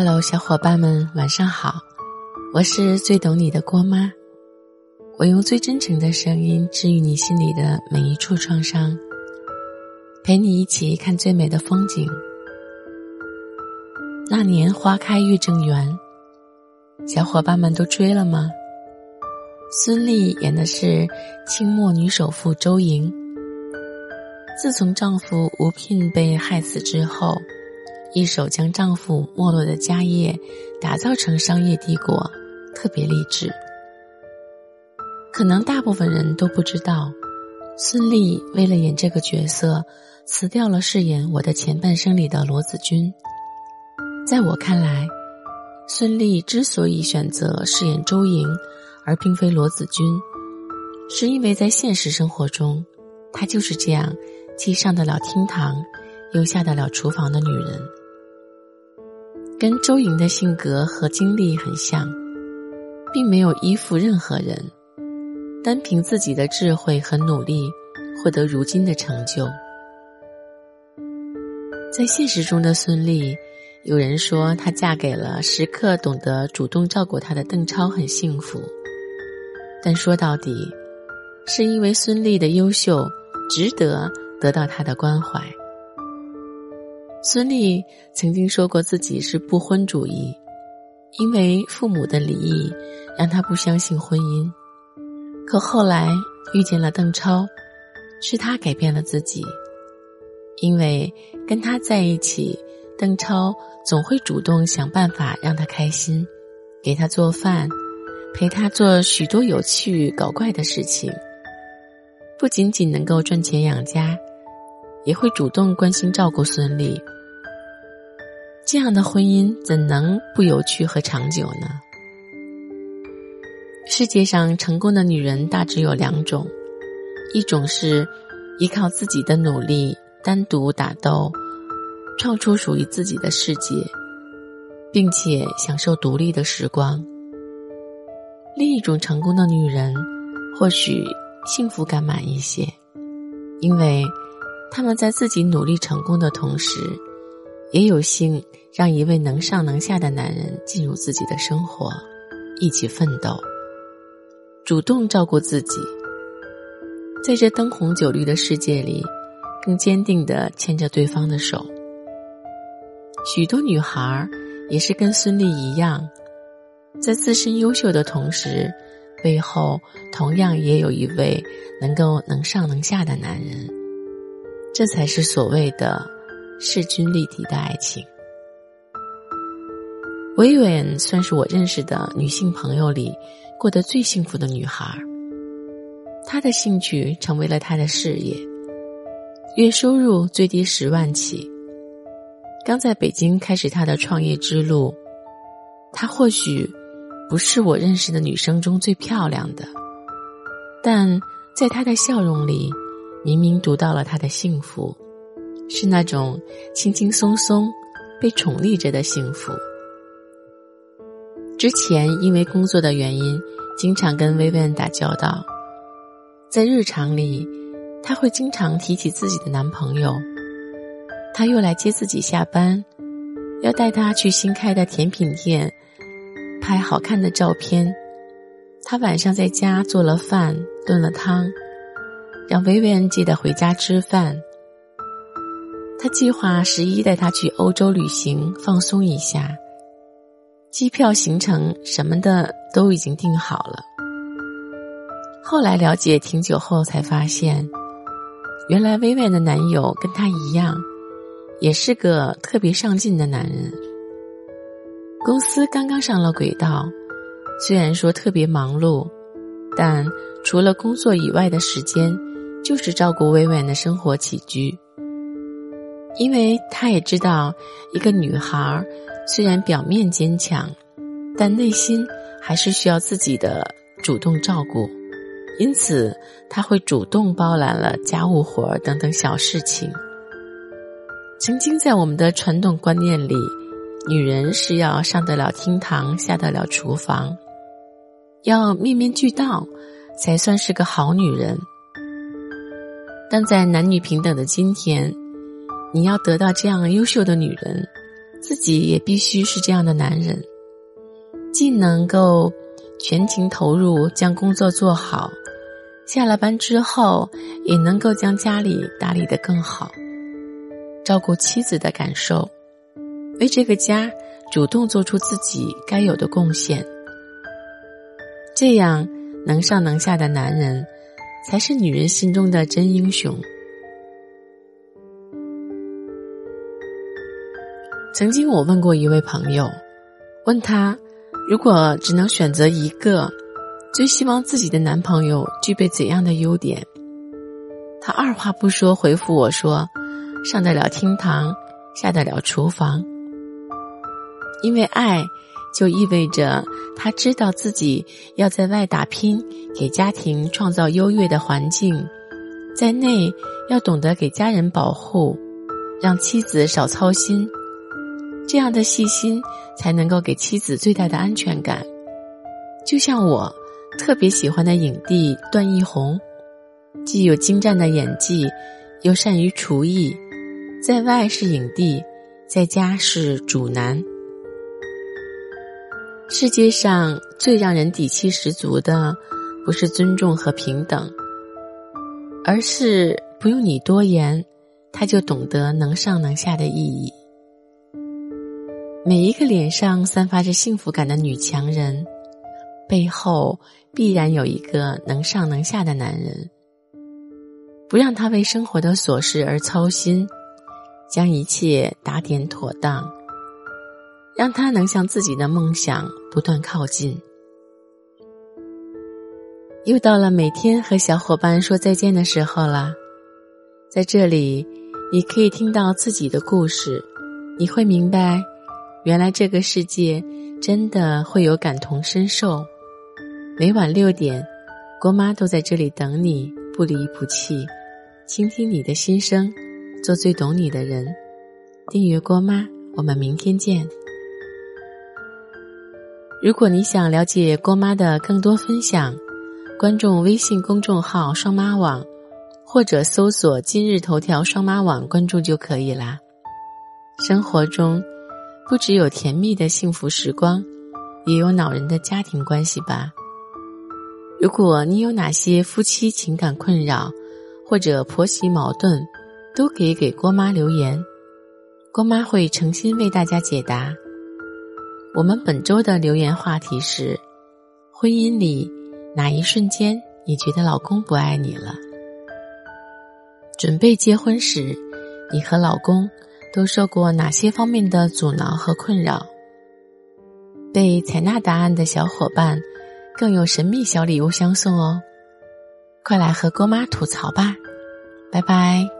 Hello，小伙伴们，晚上好！我是最懂你的郭妈，我用最真诚的声音治愈你心里的每一处创伤，陪你一起看最美的风景。那年花开月正圆，小伙伴们都追了吗？孙俪演的是清末女首富周莹，自从丈夫吴聘被害死之后。一手将丈夫没落的家业打造成商业帝国，特别励志。可能大部分人都不知道，孙俪为了演这个角色，辞掉了饰演《我的前半生》里的罗子君。在我看来，孙俪之所以选择饰演周莹，而并非罗子君，是因为在现实生活中，她就是这样既上得了厅堂，又下得了厨房的女人。跟周莹的性格和经历很像，并没有依附任何人，单凭自己的智慧和努力，获得如今的成就。在现实中的孙俪，有人说她嫁给了时刻懂得主动照顾她的邓超，很幸福。但说到底，是因为孙俪的优秀，值得得到他的关怀。孙俪曾经说过自己是不婚主义，因为父母的离异让她不相信婚姻。可后来遇见了邓超，是他改变了自己，因为跟他在一起，邓超总会主动想办法让他开心，给他做饭，陪他做许多有趣搞怪的事情。不仅仅能够赚钱养家，也会主动关心照顾孙俪。这样的婚姻怎能不有趣和长久呢？世界上成功的女人大致有两种，一种是依靠自己的努力单独打斗，创出属于自己的世界，并且享受独立的时光；另一种成功的女人，或许幸福感满一些，因为他们在自己努力成功的同时。也有幸让一位能上能下的男人进入自己的生活，一起奋斗，主动照顾自己，在这灯红酒绿的世界里，更坚定的牵着对方的手。许多女孩也是跟孙俪一样，在自身优秀的同时，背后同样也有一位能够能上能下的男人，这才是所谓的。势均力敌的爱情。维维算是我认识的女性朋友里过得最幸福的女孩。她的兴趣成为了她的事业，月收入最低十万起。刚在北京开始她的创业之路，她或许不是我认识的女生中最漂亮的，但在她的笑容里，明明读到了他的幸福。是那种轻轻松松被宠溺着的幸福。之前因为工作的原因，经常跟薇薇安打交道，在日常里，他会经常提起自己的男朋友。他又来接自己下班，要带他去新开的甜品店拍好看的照片。他晚上在家做了饭，炖了汤，让薇薇安记得回家吃饭。他计划十一带她去欧洲旅行，放松一下。机票、行程什么的都已经订好了。后来了解挺久后才发现，原来薇薇的男友跟她一样，也是个特别上进的男人。公司刚刚上了轨道，虽然说特别忙碌，但除了工作以外的时间，就是照顾薇薇的生活起居。因为他也知道，一个女孩虽然表面坚强，但内心还是需要自己的主动照顾，因此他会主动包揽了家务活等等小事情。曾经在我们的传统观念里，女人是要上得了厅堂，下得了厨房，要面面俱到，才算是个好女人。但在男女平等的今天。你要得到这样优秀的女人，自己也必须是这样的男人，既能够全情投入将工作做好，下了班之后也能够将家里打理得更好，照顾妻子的感受，为这个家主动做出自己该有的贡献。这样能上能下的男人，才是女人心中的真英雄。曾经我问过一位朋友，问他如果只能选择一个，最希望自己的男朋友具备怎样的优点？他二话不说回复我说：“上得了厅堂，下得了厨房。”因为爱，就意味着他知道自己要在外打拼，给家庭创造优越的环境，在内要懂得给家人保护，让妻子少操心。这样的细心才能够给妻子最大的安全感。就像我特别喜欢的影帝段奕宏，既有精湛的演技，又善于厨艺，在外是影帝，在家是主男。世界上最让人底气十足的，不是尊重和平等，而是不用你多言，他就懂得能上能下的意义。每一个脸上散发着幸福感的女强人，背后必然有一个能上能下的男人。不让他为生活的琐事而操心，将一切打点妥当，让他能向自己的梦想不断靠近。又到了每天和小伙伴说再见的时候了，在这里，你可以听到自己的故事，你会明白。原来这个世界真的会有感同身受。每晚六点，郭妈都在这里等你，不离不弃，倾听你的心声，做最懂你的人。订阅郭妈，我们明天见。如果你想了解郭妈的更多分享，关注微信公众号“双妈网”，或者搜索“今日头条双妈网”关注就可以啦。生活中。不只有甜蜜的幸福时光，也有恼人的家庭关系吧。如果你有哪些夫妻情感困扰，或者婆媳矛盾，都可以给郭妈留言，郭妈会诚心为大家解答。我们本周的留言话题是：婚姻里哪一瞬间你觉得老公不爱你了？准备结婚时，你和老公。都受过哪些方面的阻挠和困扰？被采纳答案的小伙伴，更有神秘小礼物相送哦！快来和郭妈吐槽吧，拜拜。